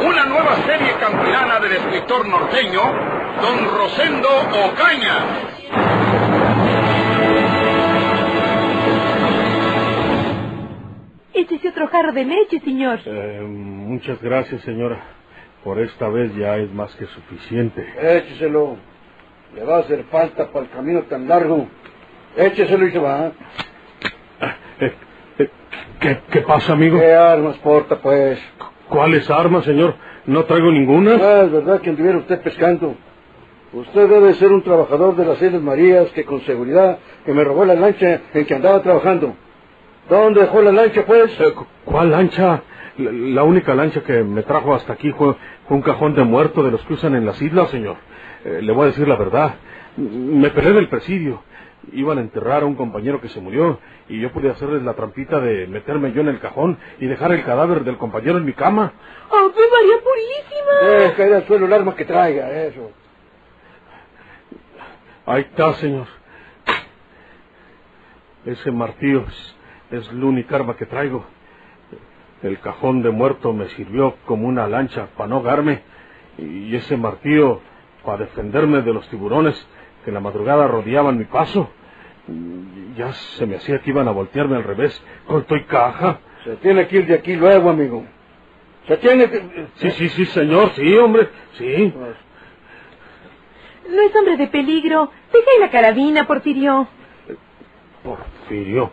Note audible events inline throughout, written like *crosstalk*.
Una nueva serie campirana del escritor norteño, don Rosendo Ocaña. Échese otro jarro de leche, señor. Eh, muchas gracias, señora. Por esta vez ya es más que suficiente. Écheselo. Le va a hacer falta para el camino tan largo. Écheselo y se va. Eh, eh, ¿qué, ¿Qué pasa, amigo? ¿Qué armas porta, pues? ¿Cuáles armas, señor? No traigo ninguna. Ah, es verdad que anduviera usted pescando. Usted debe ser un trabajador de las Islas Marías que con seguridad que me robó la lancha en que andaba trabajando. ¿Dónde dejó la lancha, pues? Eh, ¿Cuál lancha? La, la única lancha que me trajo hasta aquí fue, fue un cajón de muerto de los que usan en las islas, señor. Eh, le voy a decir la verdad. Me pelé del presidio. Iban a enterrar a un compañero que se murió y yo pude hacerles la trampita de meterme yo en el cajón y dejar el cadáver del compañero en mi cama. ¡Ave María Purísima! Deja caer al suelo el arma que traiga, eso. Ahí está, señor. Ese martillo es, es la única arma que traigo. El cajón de muerto me sirvió como una lancha para no ahogarme y ese martillo para defenderme de los tiburones que en la madrugada rodeaban mi paso. Ya se me hacía que iban a voltearme al revés, corto y caja. Se tiene que ir de aquí luego, amigo. Se tiene que... Sí, sí, sí, señor, sí, hombre, sí. No es hombre de peligro. Deja ahí la carabina, Porfirio. Porfirio.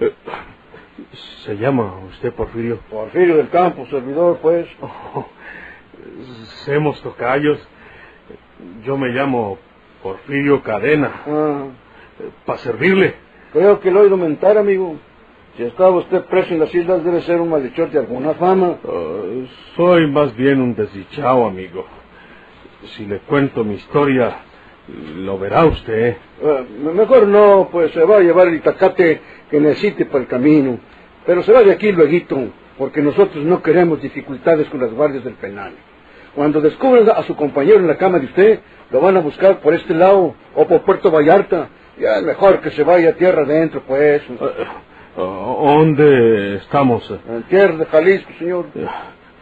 Eh, ¿Se llama usted Porfirio? Porfirio del Campo, servidor, pues. *laughs* Oh, semos tocayos. Yo me llamo Porfirio Cadena. Ah, Para servirle. creo que lo he oído mentar, amigo. Si estaba usted preso en las islas, debe ser un malhechor de alguna fama. Ah, soy más bien un desdichado, amigo. Si le cuento mi historia, lo verá usted. Eh, mejor no, pues se va a llevar el itacate que necesite para el camino. Pero se va de aquí luego, porque nosotros no queremos dificultades con las guardias del penal. Cuando descubran a su compañero en la cama de usted, lo van a buscar por este lado o por Puerto Vallarta. Ya es mejor que se vaya tierra adentro, pues. Ah, ¿Dónde estamos? En tierra de Jalisco, señor.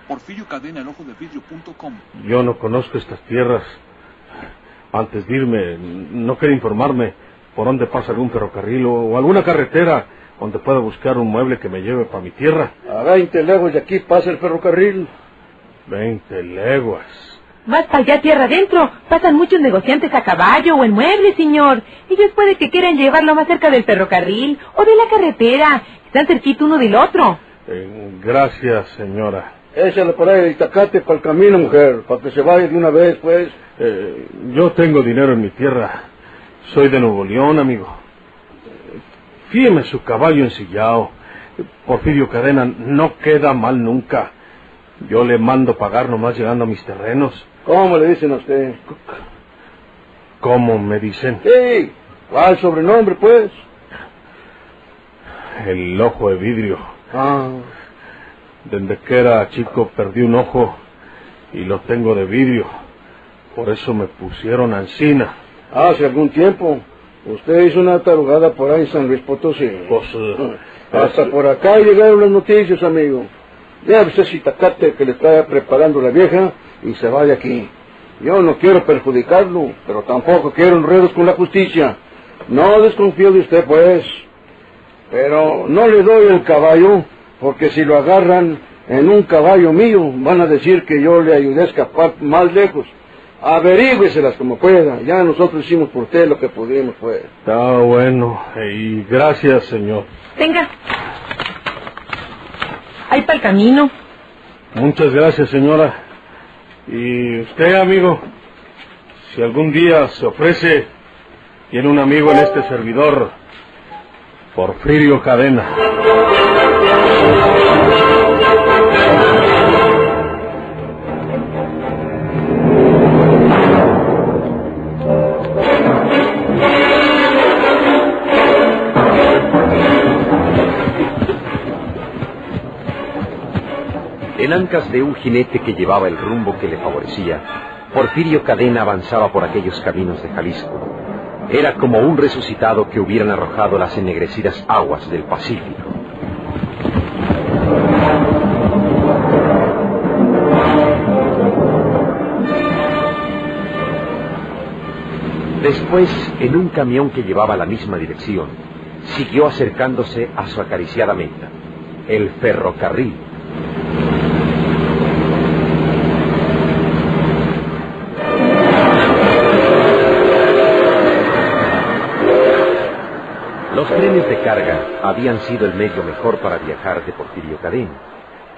Porfirio Cadena, el ojo de vidrio.com. Yo no conozco estas tierras. Antes de irme, no quería informarme por dónde pasa algún ferrocarril o, alguna carretera donde pueda buscar un mueble que me lleve para mi tierra. A 20 leguas de aquí pasa el ferrocarril. Veinte leguas. Más para allá, tierra adentro. Pasan muchos negociantes a caballo o en muebles, señor. Ellos puede que quieran llevarlo más cerca del ferrocarril o de la carretera. Están cerquita uno del otro. Eh, gracias, señora. Échale por ahí el itacate para el camino, mujer, para que se vaya de una vez, pues. Eh, yo tengo dinero en mi tierra. Soy de Nuevo León, amigo. Fíjeme su caballo ensillado. Porfirio Cadena no queda mal nunca. Yo le mando pagar nomás llegando a mis terrenos. ¿Cómo le dicen a usted? ¿Cómo me dicen? Sí, ¿cuál sobrenombre, pues? El ojo de vidrio. Ah, Desde que era chico perdí un ojo y lo tengo de vidrio. Por eso me pusieron ansina. hace algún tiempo. Usted hizo una tarugada por ahí en San Luis Potosí. Pues, eh, Hasta por acá llegaron las noticias, amigo. Vea usted ese itacate que le está preparando la vieja y se va de aquí. Yo no quiero perjudicarlo, pero tampoco quiero enredos con la justicia. No desconfío de usted, pues. Pero no le doy el caballo, porque si lo agarran en un caballo mío, van a decir que yo le ayudé a escapar más lejos. Averígüeselas como pueda. Ya nosotros hicimos por usted lo que pudimos, pues. Está bueno. Y gracias, señor. Venga. Ahí para el camino. Muchas gracias, señora. Y usted, amigo, si algún día se ofrece, tiene un amigo en este servidor, Porfirio Cadena. En ancas de un jinete que llevaba el rumbo que le favorecía, Porfirio Cadena avanzaba por aquellos caminos de Jalisco. Era como un resucitado que hubieran arrojado las ennegrecidas aguas del Pacífico. Después, en un camión que llevaba la misma dirección, siguió acercándose a su acariciada meta, el ferrocarril. Trenes de carga habían sido el medio mejor para viajar de Porfirio Cadena.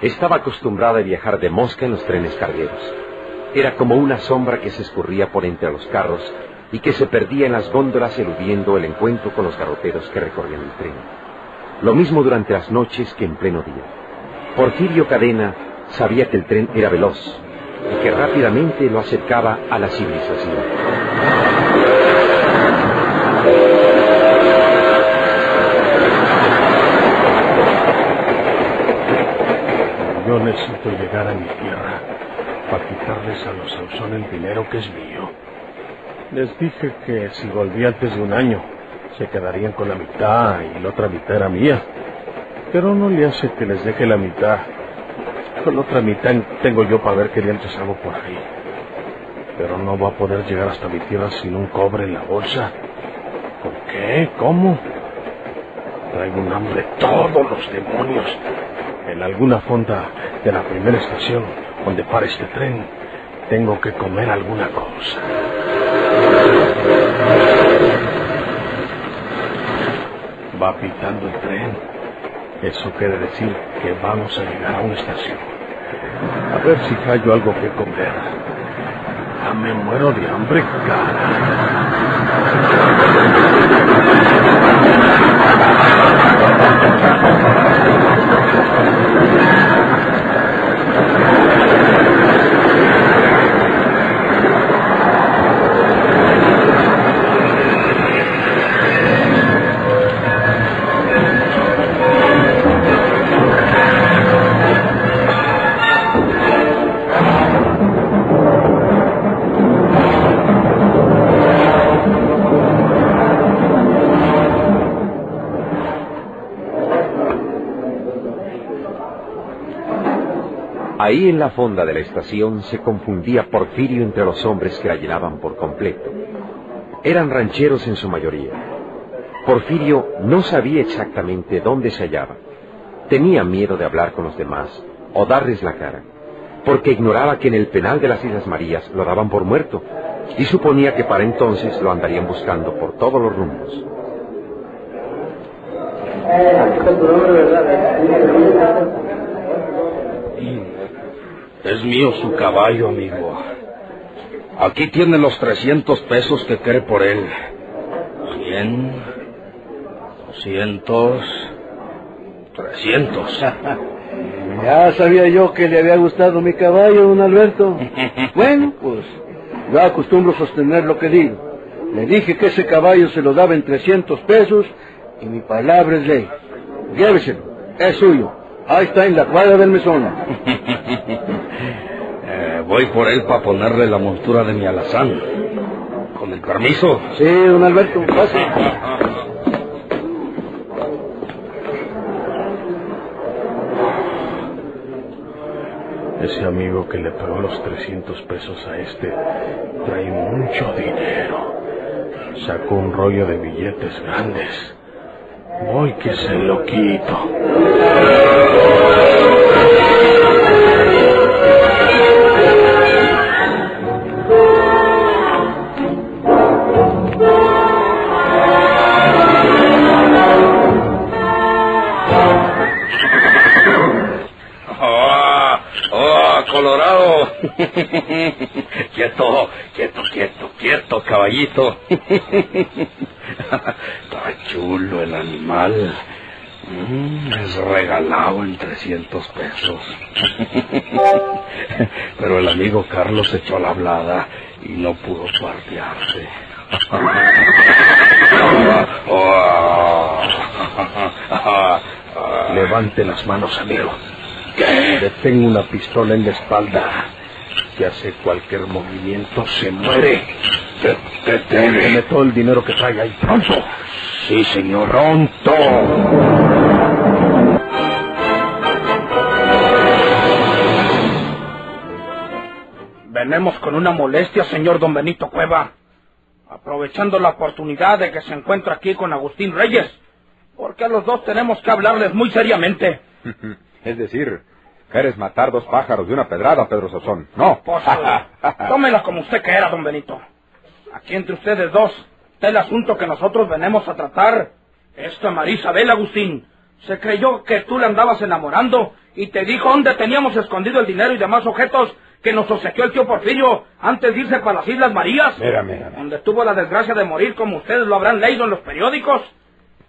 Estaba acostumbrada a viajar de mosca en los trenes cargueros. Era como una sombra que se escurría por entre los carros y que se perdía en las góndolas eludiendo el encuentro con los garroteros que recorrían el tren. Lo mismo durante las noches que en pleno día. Porfirio Cadena sabía que el tren era veloz y que rápidamente lo acercaba a la civilización. Necesito llegar a mi tierra para quitarles a los Sauzón el dinero que es mío. Les dije que si volví antes de un año, se quedarían con la mitad y la otra mitad era mía. Pero no le hace que les deje la mitad. Con la otra mitad tengo yo para ver qué dientes hago por ahí. Pero no va a poder llegar hasta mi tierra sin un cobre en la bolsa. ¿Por qué? ¿Cómo? Traigo un hambre todos los demonios. En alguna fonda de la primera estación donde para este tren, tengo que comer alguna cosa. Va pitando el tren. Eso quiere decir que vamos a llegar a una estación. A ver si hallo algo que comer. Ya me muero de hambre, Maharashtra *laughs* *laughs* *laughs* Ahí en la fonda de la estación se confundía Porfirio entre los hombres que la llenaban por completo. Eran rancheros en su mayoría. Porfirio no sabía exactamente dónde se hallaba. Tenía miedo de hablar con los demás o darles la cara, porque ignoraba que en el penal de las Islas Marías lo daban por muerto y suponía que para entonces lo andarían buscando por todos los rumbos. Es mío su caballo, amigo. Aquí tiene los 300 pesos que cree por él. 100, 200, 300. Ya sabía yo que le había gustado mi caballo, don Alberto. *laughs* Bueno, pues yo acostumbro sostener lo que digo. Le dije que ese caballo se lo daba en 300 pesos y mi palabra es ley. Lléveselo, es suyo. Ahí está en la cuadra del mesón. *laughs* Voy por él para ponerle la montura de mi alazán. Con el permiso. Sí, don Alberto, pase. Ese amigo que le pagó los 300 pesos a este trae mucho dinero. Sacó un rollo de billetes grandes. Voy que se lo quito. *laughs* quieto, quieto, quieto, quieto, caballito. *laughs* Está chulo el animal. Mm, es regalado en 300 pesos. *laughs* Pero el amigo Carlos echó la hablada y no pudo partearse. Levante las manos, amigo. Le tengo una pistola en la espalda. Si hace cualquier movimiento, se muere. ¿Qué, qué tiene? Deme todo el dinero que trae ahí. Pronto. Sí, señor. Pronto. Venemos con una molestia, señor don Benito Cueva. Aprovechando la oportunidad de que se encuentra aquí con Agustín Reyes. Porque a los dos tenemos que hablarles muy seriamente. *laughs* Es decir, quieres matar dos pájaros de una pedrada, Pedro Sazón. No. Pues, eh, tómela como usted quiera, don Benito. Aquí entre ustedes dos está el asunto que nosotros venimos a tratar. Esta Marisabel, Agustín, se creyó que tú le andabas enamorando y te dijo dónde teníamos escondido el dinero y demás objetos que nos obsequió el tío Porfirio antes de irse para las Islas Marías. Mira, mira, mira. Donde tuvo la desgracia de morir como ustedes lo habrán leído en los periódicos.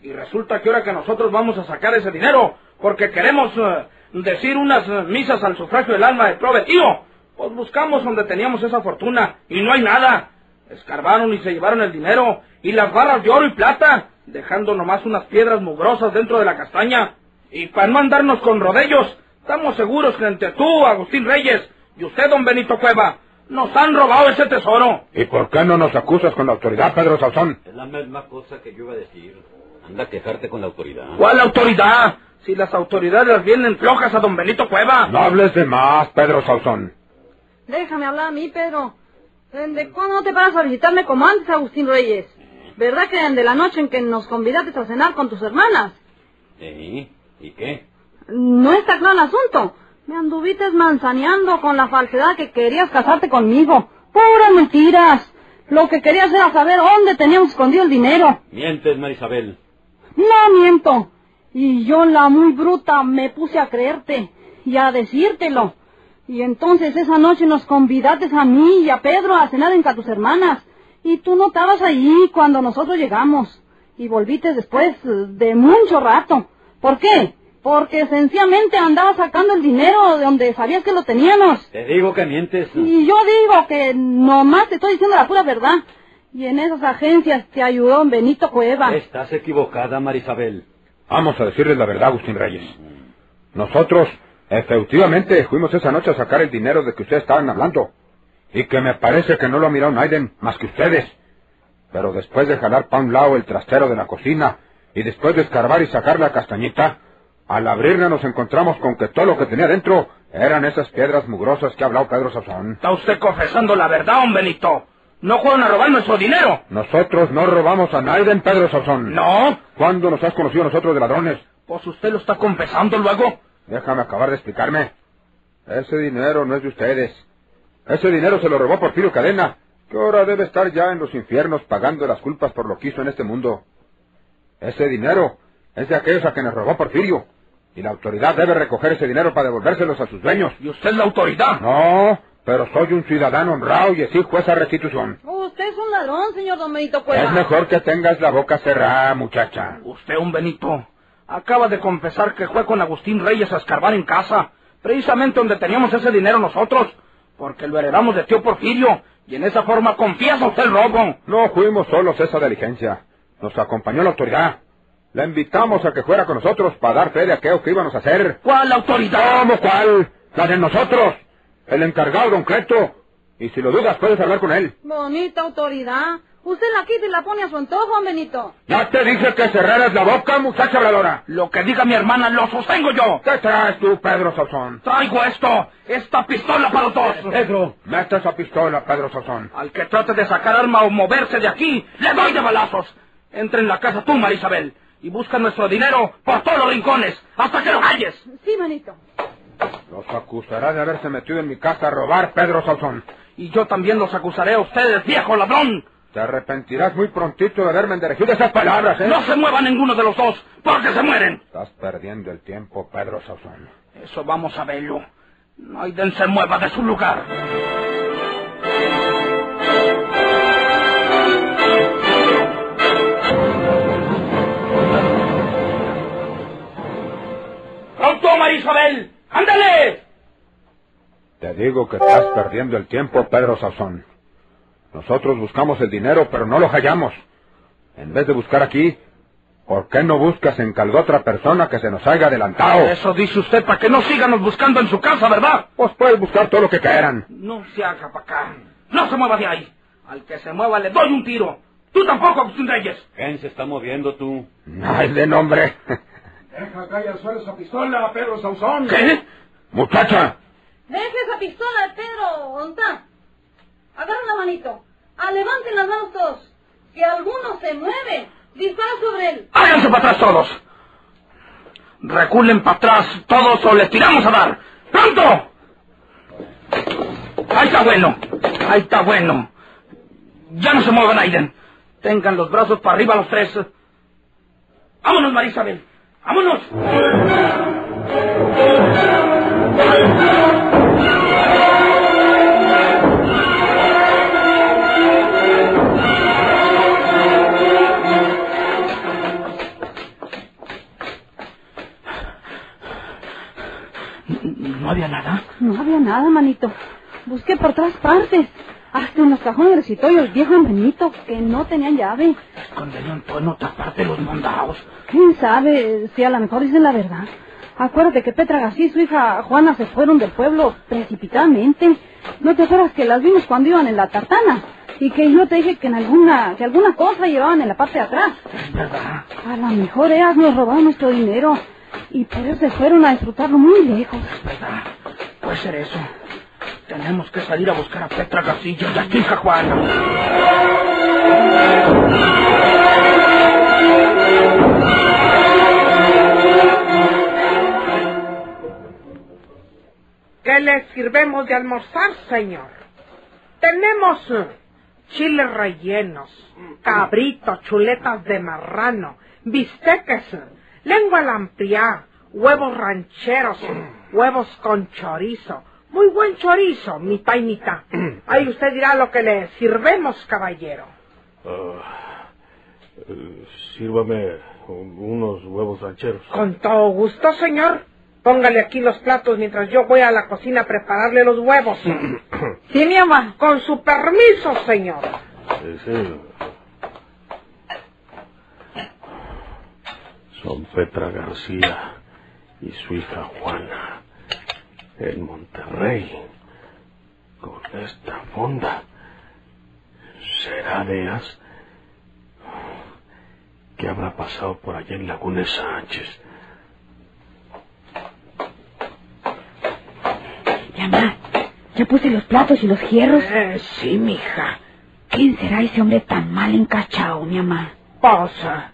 Y resulta que ahora que nosotros vamos a sacar ese dinero porque queremos eh, decir unas misas al sufragio del alma del prometido, pues buscamos donde teníamos esa fortuna y no hay nada. Escarbaron y se llevaron el dinero y las barras de oro y plata, dejando nomás unas piedras mugrosas dentro de la castaña. Y para no andarnos con rodellos, estamos seguros que entre tú, Agustín Reyes, y usted, don Benito Cueva, nos han robado ese tesoro. ¿Y por qué no nos acusas con la autoridad, Pedro Sazón? Es la misma cosa que yo iba a decir. Anda a quejarte con la autoridad. ¿Cuál autoridad? Si las autoridades las vienen flojas a don Benito Cueva. No hables de más, Pedro Sauzón. Déjame hablar a mí, Pedro. ¿De cuándo no te paras a visitarme como antes, Agustín Reyes? ¿Verdad que de la noche en que nos convidaste a cenar con tus hermanas? ¿Sí? ¿Y qué? No está claro el asunto. Me anduviste manzaneando con la falsedad que querías casarte conmigo. Puras mentiras. Lo que querías era saber dónde teníamos escondido el dinero. Mientes, Marisabel. No miento. Y yo, la muy bruta, me puse a creerte y a decírtelo. Y entonces esa noche nos convidaste a mí y a Pedro a cenar en casa tus hermanas. Y tú no estabas allí cuando nosotros llegamos. Y volviste después de mucho rato. ¿Por qué? Porque sencillamente andabas sacando el dinero de donde sabías que lo teníamos. Te digo que mientes. Y yo digo que nomás te estoy diciendo la pura verdad. Y en esas agencias te ayudó Benito Cueva. Estás equivocada, Marisabel. Vamos a decirles la verdad, Agustín Reyes. Nosotros, efectivamente, fuimos esa noche a sacar el dinero de que ustedes estaban hablando. Y que me parece que no lo miró nadie más que ustedes. Pero después de jalar para un lado el trastero de la cocina, y después de escarbar y sacar la castañita, al abrirla nos encontramos con que todo lo que tenía dentro eran esas piedras mugrosas que ha hablado Pedro Sazón. Está usted confesando la verdad, don Benito. No fueron a robar nuestro dinero. Nosotros no robamos a nadie, Pedro Sazón. No. ¿Cuándo nos has conocido a nosotros de ladrones? Pues usted lo está confesando luego. Déjame acabar de explicarme. Ese dinero no es de ustedes. Ese dinero se lo robó Porfirio Cadena, que ahora debe estar ya en los infiernos pagando las culpas por lo que hizo en este mundo. Ese dinero es de aquellos a quienes robó Porfirio. Y la autoridad debe recoger ese dinero para devolvérselos a sus dueños. ¿Y usted es la autoridad? No, pero soy un ciudadano honrado y exijo esa restitución. Usted es un ladrón, señor Don Benito Cueva. Es mejor que tengas la boca cerrada, muchacha. Usted, un Benito, acaba de confesar que fue con Agustín Reyes a escarbar en casa, precisamente donde teníamos ese dinero nosotros, porque lo heredamos de tío Porfirio, y en esa forma confiesa usted el robo. No fuimos solos esa diligencia. Nos acompañó la autoridad. La invitamos a que fuera con nosotros para dar fe de aquello que íbamos a hacer. ¿Cuál autoridad? ¿Cómo cuál? La de nosotros. El encargado, don Creto. Y si lo dudas, puedes hablar con él. Bonita autoridad. Usted la quita y la pone a su antojo, Benito. Ya te dije que cerraras la boca, muchacha habladora. Lo que diga mi hermana lo sostengo yo. ¿Qué traes tú, Pedro Sazón? Traigo esto, esta pistola para los dos. Pedro, mete esa pistola, Pedro Sazón. Al que trate de sacar arma o moverse de aquí, le doy de balazos. Entra en la casa tú, Marisabel, y busca nuestro dinero por todos los rincones, hasta que lo halles. Sí, Benito. Los acusará de haberse metido en mi casa a robar, Pedro Sazón. Y yo también los acusaré a ustedes, viejo ladrón. Te arrepentirás muy prontito de haberme dirigido esas palabras, ¿eh? No se mueva ninguno de los dos, porque se mueren. Estás perdiendo el tiempo, Pedro Sazón. Eso vamos a verlo. No hay den se mueva de su lugar. ¡Pronto, Marisabel! ¡Ándale! Te digo que estás perdiendo el tiempo, Pedro Sazón. Nosotros buscamos el dinero, pero no lo hallamos. En vez de buscar aquí, ¿Por qué no buscas en caldo otra persona que se nos haya adelantado? Eso dice usted para que no síganos buscando en su casa, ¿verdad? Pues puedes buscar todo lo que quieran. No se haga para acá. No se mueva de ahí. Al que se mueva le doy un tiro. Tú tampoco, Agustín Reyes. ¿Quién se está moviendo tú? Ay, de nombre. Deja caer al suelo esa pistola, Pedro Sauzón. ¿Qué? Muchacha, Deje esa pistola, Pedro. ¿Dónde está? Agarren la manito. Ah, levanten las manos todos. Si alguno se mueve, dispara sobre él. Háganse para atrás todos. Reculen para atrás todos o les tiramos a dar. ¡Pronto! Ahí está bueno. Ahí está bueno. Ya no se muevan, Aiden. Tengan los brazos para arriba los tres. Vámonos, Marisabel. Vámonos. ¿No había nada? No había nada, manito. Busqué por todas partes. Hasta cajones del escritorio el viejo Benito, que no tenían llave. Esconderían todo en otra parte los mandados. ¿Quién sabe si a lo mejor dicen la verdad? Acuérdate que Petra García y su hija Juana se fueron del pueblo precipitadamente. ¿No te acuerdas que las vimos cuando iban en la tartana? Y que yo te dije que en alguna, que alguna cosa llevaban en la parte de atrás. Es verdad. A lo mejor ellas nos robaron nuestro dinero. Y por eso se fueron a disfrutarlo muy lejos. Es verdad. Puede ser eso. Tenemos que salir a buscar a Petra García y a. ¿Qué le sirvemos de almorzar, señor? Tenemos eh, chiles rellenos, cabritos, chuletas de marrano, bisteques, eh, lengua lampriá, huevos rancheros, eh, huevos con chorizo. Muy buen chorizo, mitad y mitad. Ahí usted dirá lo que le sirvemos, caballero. Ah, eh, sírvame un- unos huevos rancheros. Con todo gusto, señor. Póngale aquí los platos mientras yo voy a la cocina a prepararle los huevos. *clears throat* Sí, mi mamá. Con su permiso, señor. Sí, sí. Son Petra García y su hija Juana en Monterrey con esta fonda. ¿Será de ellas? ¿Qué habrá pasado por allá en Laguna Sánchez? Mamá, ya puse los platos y los hierros. Eh, sí, mija. ¿Quién será ese hombre tan mal encachado, mi mamá? Pues, eh,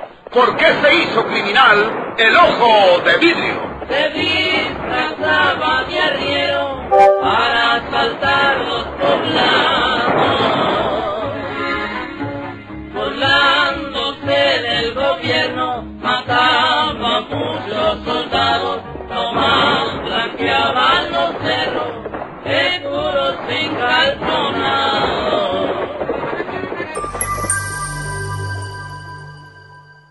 ¿Por qué se hizo criminal el ojo de vidrio? Se disfrazaba de arriero para asaltar los poblados, burlándose del gobierno, mataba a muchos soldados, nomás blanqueaban los cerros, seguros sin calzonar.